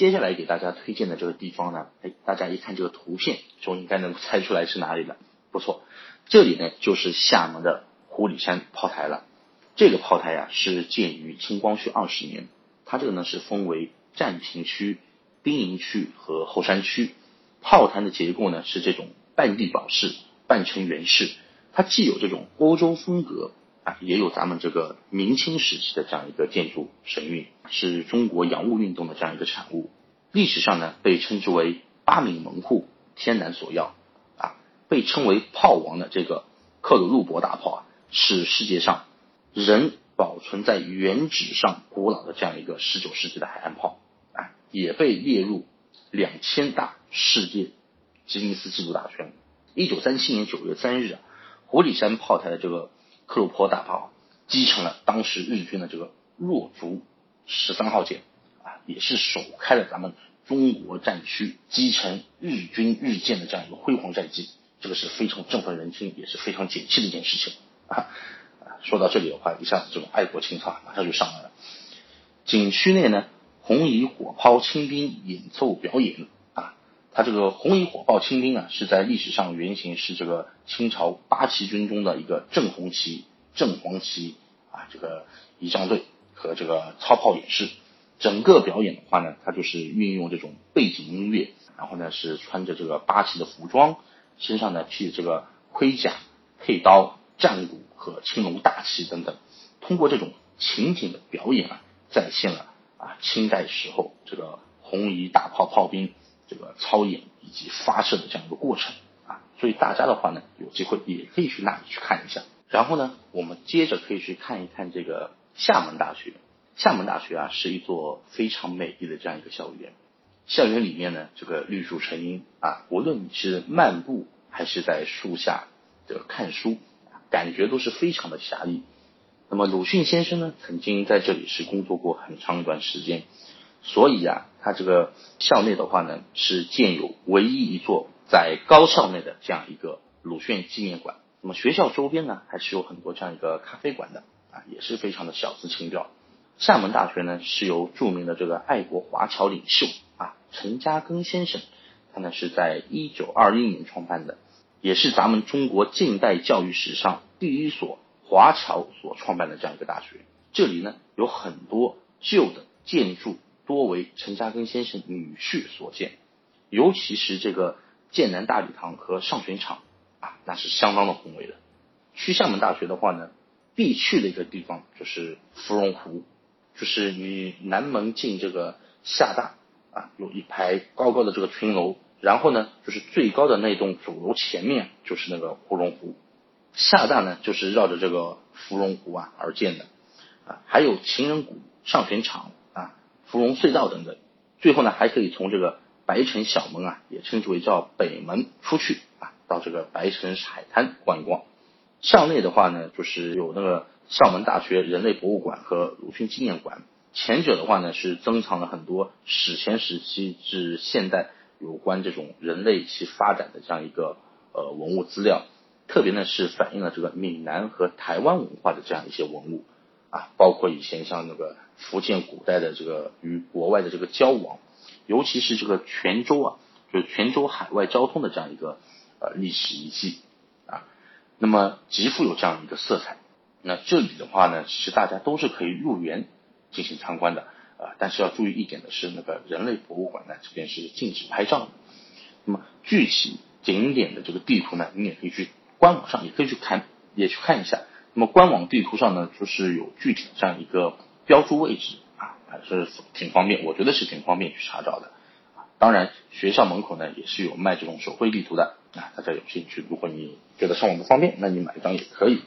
接下来给大家推荐的这个地方呢，哎，大家一看这个图片就应该能猜出来是哪里了。不错，这里呢就是厦门的湖里山炮台了。这个炮台呀是建于清光绪二十年，它这个呢是分为战平区、兵营区和后山区。炮台的结构呢是这种半地堡式、半呈圆式，它既有这种欧洲风格啊，也有咱们这个明清时期的这样一个建筑神韵，是中国洋务运动的这样一个产物。历史上呢被称之为八闽门户，天然所要啊，被称为炮王的这个克鲁路伯大炮啊，是世界上仍保存在原址上古老的这样一个十九世纪的海岸炮啊，也被列入两千大。世界吉尼斯纪录大全。一九三七年九月三日啊，湖里山炮台的这个克鲁坡大炮击沉了当时日军的这个若竹十三号舰啊，也是首开了咱们中国战区击沉日军日舰的这样一个辉煌战绩。这个是非常振奋人心，也是非常解气的一件事情啊。说到这里的话，一下子这种爱国情操马上就上来了。景区内呢，红夷火炮清兵演奏表演。它这个红衣火炮清兵啊，是在历史上原型是这个清朝八旗军中的一个正红旗、正黄旗啊，这个仪仗队和这个操炮演示。整个表演的话呢，它就是运用这种背景音乐，然后呢是穿着这个八旗的服装，身上呢披着这个盔甲、佩刀、战鼓和青龙大旗等等，通过这种情景的表演啊，再现了啊清代时候这个红衣大炮炮兵。这个操演以及发射的这样一个过程啊，所以大家的话呢，有机会也可以去那里去看一下。然后呢，我们接着可以去看一看这个厦门大学。厦门大学啊，是一座非常美丽的这样一个校园。校园里面呢，这个绿树成荫啊，无论你是漫步还是在树下这个看书，感觉都是非常的侠意。那么鲁迅先生呢，曾经在这里是工作过很长一段时间。所以啊，它这个校内的话呢，是建有唯一一座在高校内的这样一个鲁迅纪念馆。那么学校周边呢，还是有很多这样一个咖啡馆的啊，也是非常的小资情调。厦门大学呢，是由著名的这个爱国华侨领袖啊陈嘉庚先生，他呢是在一九二一年创办的，也是咱们中国近代教育史上第一所华侨所创办的这样一个大学。这里呢有很多旧的建筑。多为陈嘉庚先生女婿所建，尤其是这个剑南大礼堂和上学场啊，那是相当的宏伟的。去厦门大学的话呢，必去的一个地方就是芙蓉湖，就是你南门进这个厦大啊，有一排高高的这个群楼，然后呢，就是最高的那栋主楼前面就是那个芙蓉湖。厦大呢，就是绕着这个芙蓉湖啊而建的啊，还有情人谷、上学场。芙蓉隧道等等，最后呢还可以从这个白城小门啊，也称之为叫北门出去啊，到这个白城海滩逛一逛。校内的话呢，就是有那个厦门大学人类博物馆和鲁迅纪念馆。前者的话呢，是珍藏了很多史前时期至现代有关这种人类其发展的这样一个呃文物资料，特别呢是反映了这个闽南和台湾文化的这样一些文物。啊，包括以前像那个福建古代的这个与国外的这个交往，尤其是这个泉州啊，就是泉州海外交通的这样一个呃历史遗迹啊，那么极富有这样一个色彩。那这里的话呢，其实大家都是可以入园进行参观的啊，但是要注意一点的是，那个人类博物馆呢这边是禁止拍照的。那么具体景点的这个地图呢，你也可以去官网上也可以去看，也去看一下。那么官网地图上呢，就是有具体的这样一个标注位置啊，还是挺方便，我觉得是挺方便去查找的。当然，学校门口呢也是有卖这种手绘地图的啊，大家有兴趣，如果你觉得上网不方便，那你买一张也可以。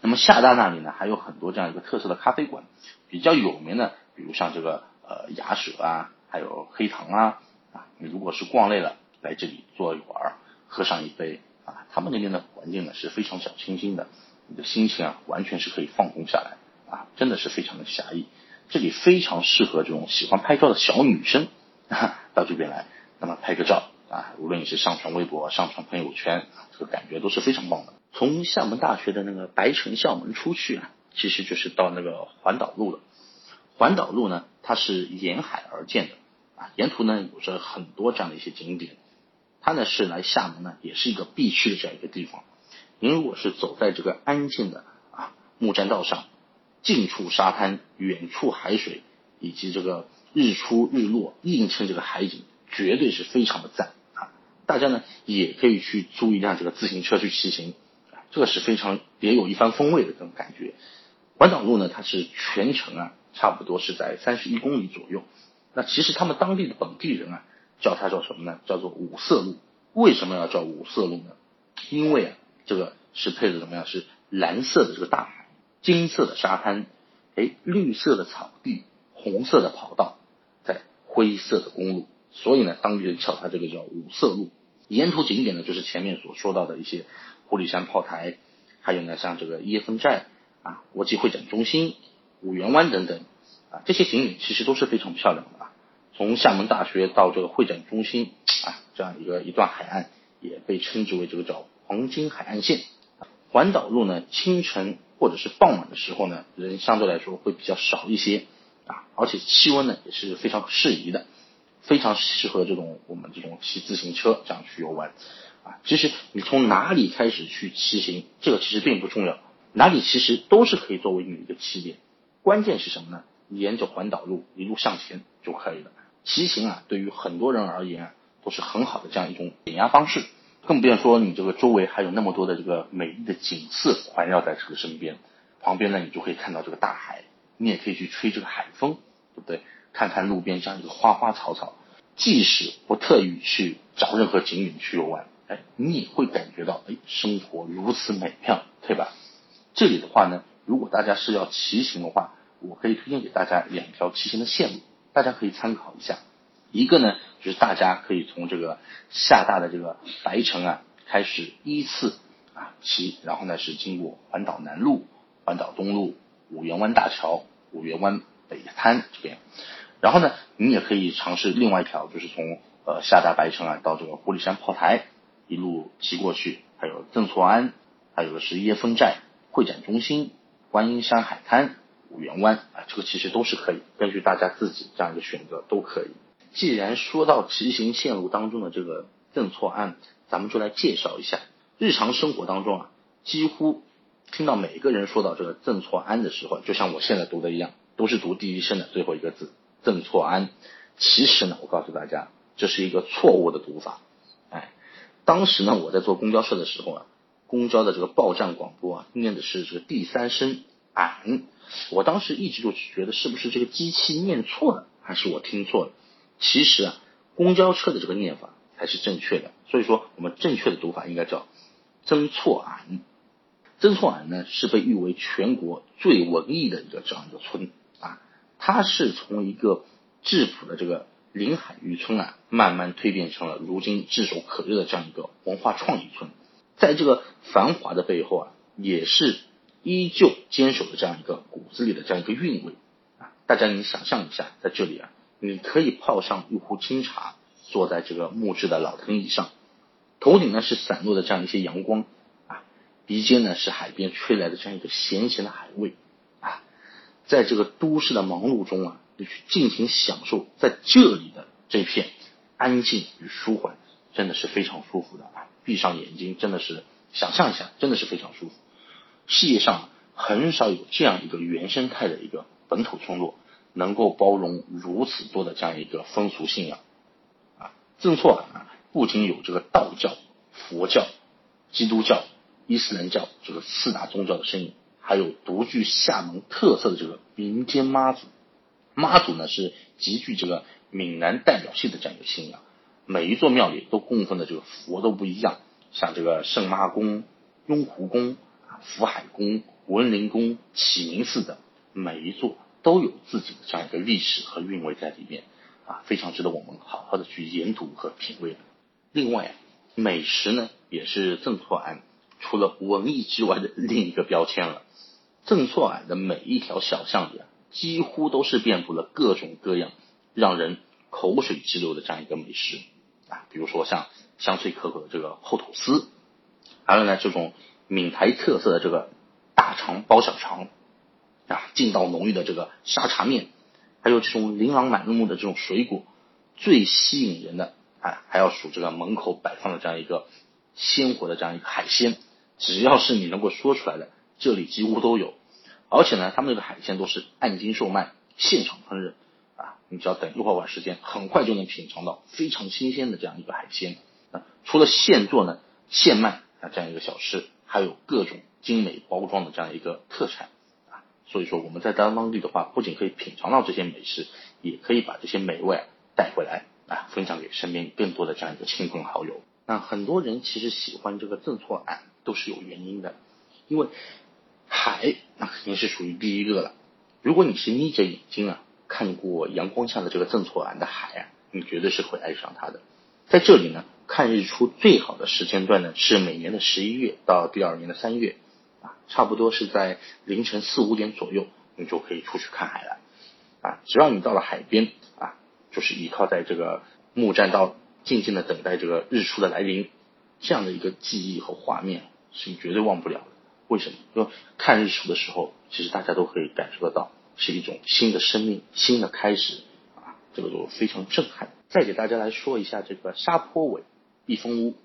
那么厦大那里呢，还有很多这样一个特色的咖啡馆，比较有名的，比如像这个呃雅舍啊，还有黑糖啊啊，你如果是逛累了，来这里坐一会儿，喝上一杯啊，他们那边的环境呢是非常小清新的。你的心情啊，完全是可以放松下来啊，真的是非常的狭义。这里非常适合这种喜欢拍照的小女生到这边来，那么拍个照啊，无论你是上传微博、上传朋友圈，这个感觉都是非常棒的。从厦门大学的那个白城校门出去啊，其实就是到那个环岛路了。环岛路呢，它是沿海而建的啊，沿途呢有着很多这样的一些景点。它呢是来厦门呢也是一个必去的这样一个地方。您如果是走在这个安静的啊木栈道上，近处沙滩，远处海水，以及这个日出日落映衬这个海景，绝对是非常的赞啊！大家呢也可以去租一辆这个自行车去骑行，这个是非常别有一番风味的这种感觉。环岛路呢，它是全程啊差不多是在三十一公里左右。那其实他们当地的本地人啊叫它叫什么呢？叫做五色路。为什么要叫五色路呢？因为啊。这个是配的怎么样？是蓝色的这个大，金色的沙滩，哎，绿色的草地，红色的跑道，在灰色的公路，所以呢，当地人叫它这个叫五色路。沿途景点呢，就是前面所说到的一些狐狸山炮台，还有呢，像这个椰风寨啊，国际会展中心、五缘湾等等啊，这些景点其实都是非常漂亮的啊。从厦门大学到这个会展中心啊，这样一个一段海岸，也被称之为这个叫。黄金海岸线，环岛路呢，清晨或者是傍晚的时候呢，人相对来说会比较少一些啊，而且气温呢也是非常适宜的，非常适合这种我们这种骑自行车这样去游玩啊。其实你从哪里开始去骑行，这个其实并不重要，哪里其实都是可以作为你的一个起点。关键是什么呢？沿着环岛路一路向前就可以了。骑行啊，对于很多人而言啊，都是很好的这样一种减压方式。更不要说你这个周围还有那么多的这个美丽的景色环绕在这个身边，旁边呢你就可以看到这个大海，你也可以去吹这个海风，对不对？看看路边这样一个花花草草，即使不特意去找任何景点去游玩，哎，你也会感觉到哎，生活如此美妙，对吧？这里的话呢，如果大家是要骑行的话，我可以推荐给大家两条骑行的线路，大家可以参考一下。一个呢，就是大家可以从这个厦大的这个白城啊开始依次啊骑，然后呢是经过环岛南路、环岛东路、五缘湾大桥、五缘湾北滩这边，然后呢你也可以尝试另外一条，就是从呃厦大白城啊到这个狐狸山炮台一路骑过去，还有郑厝安，还有个是椰风寨、会展中心、观音山海滩、五缘湾啊，这个其实都是可以，根据大家自己这样一个选择都可以。既然说到骑行线路当中的这个郑错案，咱们就来介绍一下。日常生活当中啊，几乎听到每个人说到这个郑错安的时候，就像我现在读的一样，都是读第一声的最后一个字郑错安。其实呢，我告诉大家，这是一个错误的读法。哎，当时呢，我在坐公交车的时候啊，公交的这个报站广播啊，念的是这个第三声俺，我当时一直就觉得是不是这个机器念错了，还是我听错了？其实啊，公交车的这个念法才是正确的，所以说我们正确的读法应该叫曾厝垵。曾厝垵呢是被誉为全国最文艺的一个这样一个村啊，它是从一个质朴的这个临海渔村啊，慢慢蜕变成了如今炙手可热的这样一个文化创意村。在这个繁华的背后啊，也是依旧坚守着这样一个骨子里的这样一个韵味啊。大家你想象一下，在这里啊。你可以泡上一壶清茶，坐在这个木质的老藤椅上，头顶呢是散落的这样一些阳光啊，鼻尖呢是海边吹来的这样一个咸咸的海味啊，在这个都市的忙碌中啊，你去尽情享受在这里的这片安静与舒缓，真的是非常舒服的啊！闭上眼睛，真的是想象一下，真的是非常舒服。世界上很少有这样一个原生态的一个本土村落。能够包容如此多的这样一个风俗信仰，啊，正错啊，不仅有这个道教、佛教、基督教、伊斯兰教这个四大宗教的身影，还有独具厦门特色的这个民间妈祖。妈祖呢是极具这个闽南代表性的这样一个信仰，每一座庙里都供奉的这个佛都不一样，像这个圣妈宫、雍湖宫、福海宫、文林宫、启明寺等，每一座。都有自己的这样一个历史和韵味在里面啊，非常值得我们好好的去研读和品味的。另外，美食呢也是郑厝垵除了文艺之外的另一个标签了。郑厝垵的每一条小巷里啊，几乎都是遍布了各种各样让人口水直流的这样一个美食啊，比如说像香脆可口的这个厚吐司，还有呢这种闽台特色的这个大肠包小肠。啊，劲道浓郁的这个沙茶面，还有这种琳琅满目的这种水果，最吸引人的啊，还要数这个门口摆放的这样一个鲜活的这样一个海鲜，只要是你能够说出来的，这里几乎都有。而且呢，他们这个海鲜都是按斤售卖，现场烹饪啊，你只要等一会儿晚时间，很快就能品尝到非常新鲜的这样一个海鲜啊。除了现做呢，现卖啊这样一个小吃，还有各种精美包装的这样一个特产。所以说我们在当当地的话，不仅可以品尝到这些美食，也可以把这些美味带回来啊，分享给身边更多的这样一个亲朋好友。那很多人其实喜欢这个郑错庵都是有原因的，因为。海那肯定是属于第一个了。如果你是眯着眼睛啊看过阳光下的这个正错岸的海啊，你绝对是会爱上它的。在这里呢，看日出最好的时间段呢是每年的十一月到第二年的三月，差不多是在凌晨四五点左右，你就可以出去看海了啊。只要你到了海边啊，就是依靠在这个木栈道，静静的等待这个日出的来临，这样的一个记忆和画面是你绝对忘不了的。为什么？因为看日出的时候，其实大家都可以感受得到，是一种新的生命、新的开始啊，这个就非常震撼。再给大家来说一下这个沙坡尾避风屋。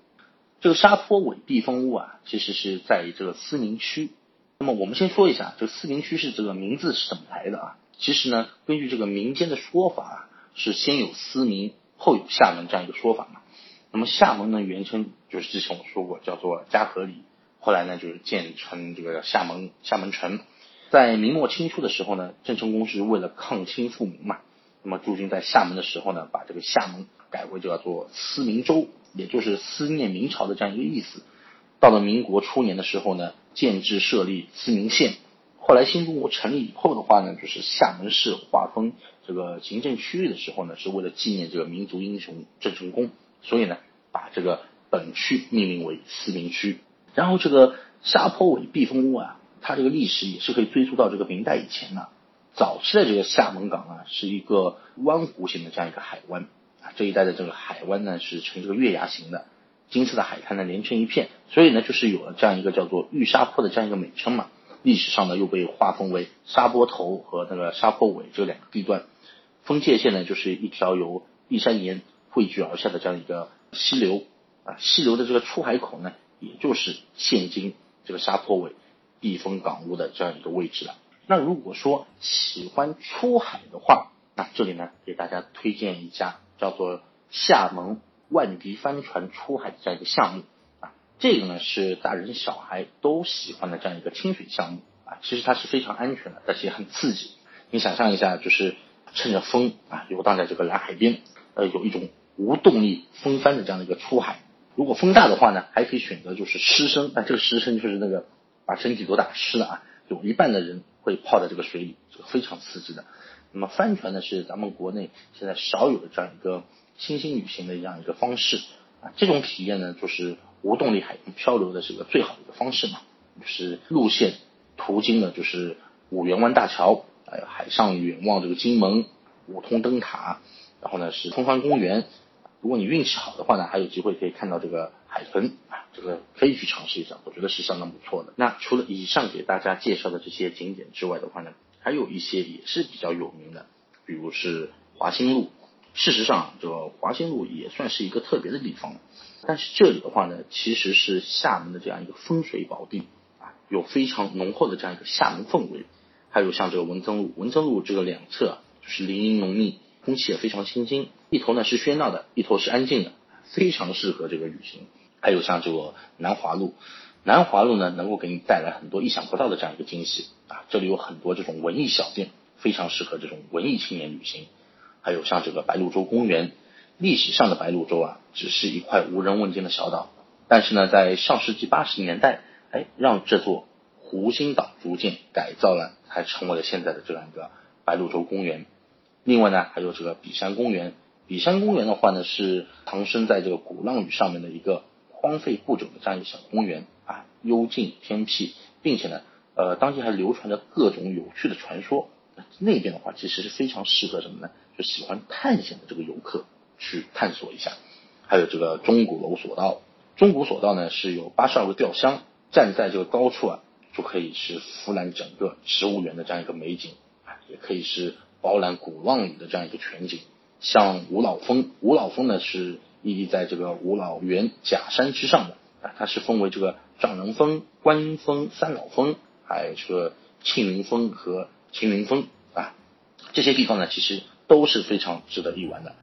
这个沙坡尾避风屋啊，其实是在这个思明区。那么我们先说一下，这个思明区是这个名字是怎么来的啊？其实呢，根据这个民间的说法啊，是先有思明，后有厦门这样一个说法嘛。那么厦门呢，原称就是之前我说过，叫做嘉禾里。后来呢，就是建成这个厦门厦门城。在明末清初的时候呢，郑成功是为了抗清复明嘛，那么驻军在厦门的时候呢，把这个厦门改为叫做思明州，也就是思念明朝的这样一个意思。到了民国初年的时候呢，建制设立思明县。后来新中国成立以后的话呢，就是厦门市划分这个行政区域的时候呢，是为了纪念这个民族英雄郑成功，所以呢，把这个本区命名为思明区。然后这个沙坡尾避风屋啊，它这个历史也是可以追溯到这个明代以前的。早期的这个厦门港啊，是一个弯弧形的这样一个海湾，这一带的这个海湾呢是呈这个月牙形的，金色的海滩呢连成一片，所以呢就是有了这样一个叫做玉沙坡的这样一个美称嘛。历史上呢又被划分为沙坡头和那个沙坡尾这两个地段，分界线呢就是一条由碧山岩汇聚而下的这样一个溪流啊，溪流的这个出海口呢。也就是现今这个沙坡尾避风港屋的这样一个位置了。那如果说喜欢出海的话，那这里呢给大家推荐一家叫做厦门万迪帆船出海的这样一个项目啊，这个呢是大人小孩都喜欢的这样一个清水项目啊，其实它是非常安全的，而且很刺激。你想象一下，就是趁着风啊游荡在这个蓝海边，呃，有一种无动力风帆的这样的一个出海。如果风大的话呢，还可以选择就是湿身，那这个湿身就是那个把身体都打湿了啊，有一半的人会泡在这个水里，这个非常刺激的。那么帆船呢，是咱们国内现在少有的这样一个新兴旅行的这样一个方式啊，这种体验呢，就是无动力海洋漂流的这个最好的一个方式嘛，就是路线途经的就是五缘湾大桥，还有海上远望这个金门五通灯塔，然后呢是通帆公园。如果你运气好的话呢，还有机会可以看到这个海豚啊，这个可以去尝试一下，我觉得是相当不错的。那除了以上给大家介绍的这些景点之外的话呢，还有一些也是比较有名的，比如是华兴路。事实上，这个华兴路也算是一个特别的地方，但是这里的话呢，其实是厦门的这样一个风水宝地啊，有非常浓厚的这样一个厦门氛围。还有像这个文增路，文增路这个两侧啊就是林荫浓密。空气也非常清新，一头呢是喧闹的，一头是安静的，非常适合这个旅行。还有像这个南华路，南华路呢能够给你带来很多意想不到的这样一个惊喜啊！这里有很多这种文艺小店，非常适合这种文艺青年旅行。还有像这个白鹭洲公园，历史上的白鹭洲啊，只是一块无人问津的小岛，但是呢，在上世纪八十年代，哎，让这座湖心岛逐渐改造了，才成为了现在的这样一个白鹭洲公园。另外呢，还有这个比山公园。比山公园的话呢，是藏身在这个鼓浪屿上面的一个荒废不久的这样一个小公园啊，幽静偏僻，并且呢，呃，当地还流传着各种有趣的传说。那边的话，其实是非常适合什么呢？就喜欢探险的这个游客去探索一下。还有这个钟鼓楼索道，钟鼓索道呢是有八十二个吊箱，站在这个高处啊，就可以是俯览整个植物园的这样一个美景啊，也可以是。包揽鼓浪屿的这样一个全景，像五老峰，五老峰呢是屹立在这个五老原假山之上的啊，它是分为这个丈人峰、观峰、三老峰，还有这个庆云峰和秦云峰啊，这些地方呢其实都是非常值得一玩的。